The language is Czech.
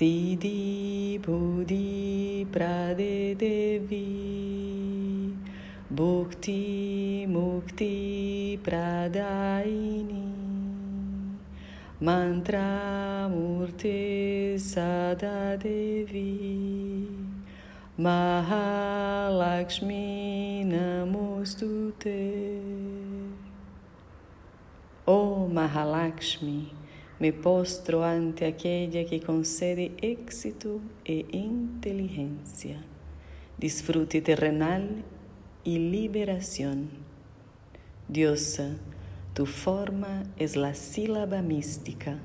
Siddhi Buddhi Prade Devi Bhukti Mukti Pradaini Mantra Murti Sada Devi Mahalakshmi Namostute Oh Mahalakshmi me postro ante aquella que concede éxito e inteligência, disfrute terrenal y liberación. Diosa, tu forma es la sílaba mística